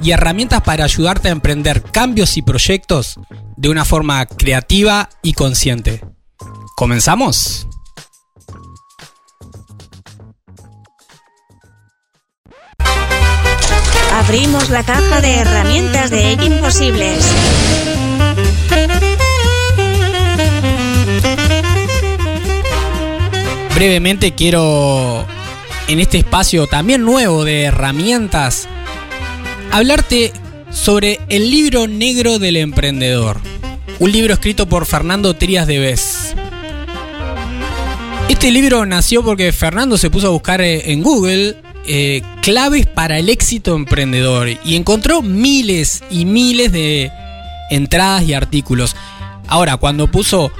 y herramientas para ayudarte a emprender cambios y proyectos de una forma creativa y consciente. ¿Comenzamos? Abrimos la caja de herramientas de Imposibles. Brevemente quiero, en este espacio también nuevo de herramientas, hablarte sobre el libro negro del emprendedor. Un libro escrito por Fernando Trías de Bes. Este libro nació porque Fernando se puso a buscar eh, en Google eh, claves para el éxito emprendedor y encontró miles y miles de entradas y artículos. Ahora, cuando puso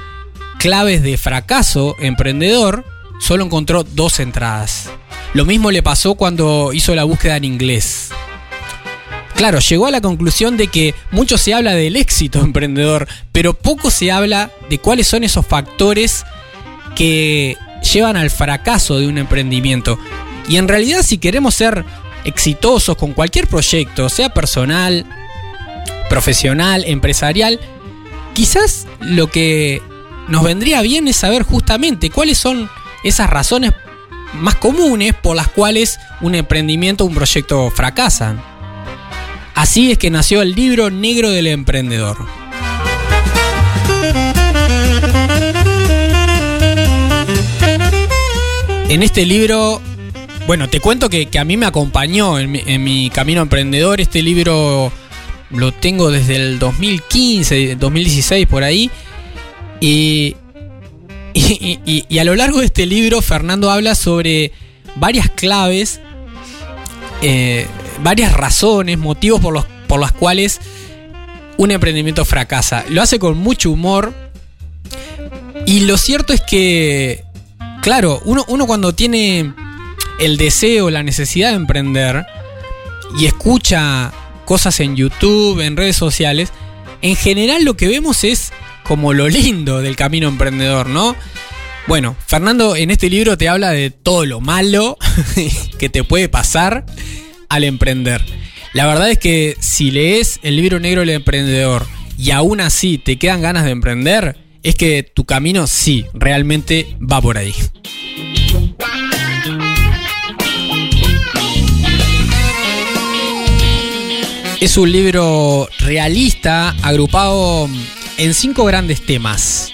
claves de fracaso emprendedor, solo encontró dos entradas. Lo mismo le pasó cuando hizo la búsqueda en inglés. Claro, llegó a la conclusión de que mucho se habla del éxito emprendedor, pero poco se habla de cuáles son esos factores que llevan al fracaso de un emprendimiento. Y en realidad si queremos ser exitosos con cualquier proyecto, sea personal, profesional, empresarial, quizás lo que nos vendría bien es saber justamente cuáles son esas razones más comunes por las cuales un emprendimiento un proyecto fracasan. Así es que nació el libro negro del emprendedor. En este libro, bueno, te cuento que, a mí me acompañó en mi, camino emprendedor. Este libro lo tengo desde el 2015, 2016 por ahí. Y, y, a lo largo de este libro, Fernando habla sobre varias claves eh, varias razones, motivos por, los, por las cuales un emprendimiento fracasa. Lo hace con mucho humor. Y lo cierto es que, claro, uno, uno cuando tiene el deseo, la necesidad de emprender y escucha cosas en YouTube, en redes sociales, en general lo que vemos es como lo lindo del camino emprendedor, ¿no? Bueno, Fernando en este libro te habla de todo lo malo que te puede pasar al emprender. La verdad es que si lees el libro negro del emprendedor y aún así te quedan ganas de emprender, es que tu camino sí, realmente va por ahí. Es un libro realista agrupado en cinco grandes temas.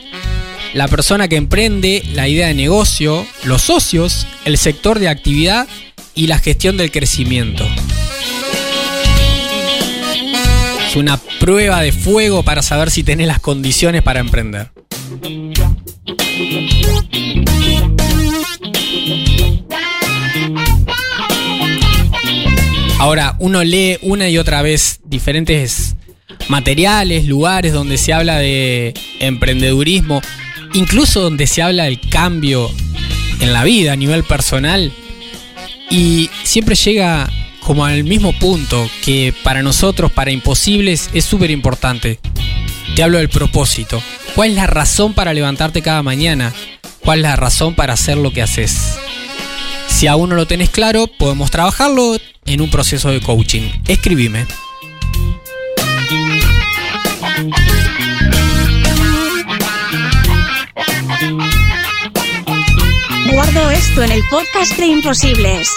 La persona que emprende, la idea de negocio, los socios, el sector de actividad y la gestión del crecimiento. Es una prueba de fuego para saber si tenés las condiciones para emprender. Ahora, uno lee una y otra vez diferentes materiales, lugares donde se habla de emprendedurismo, incluso donde se habla del cambio en la vida a nivel personal y siempre llega como al mismo punto que para nosotros, para imposibles, es súper importante. Te hablo del propósito. ¿Cuál es la razón para levantarte cada mañana? ¿Cuál es la razón para hacer lo que haces? Si aún no lo tenés claro, podemos trabajarlo en un proceso de coaching. Escribime. Guardo esto en el podcast de Imposibles.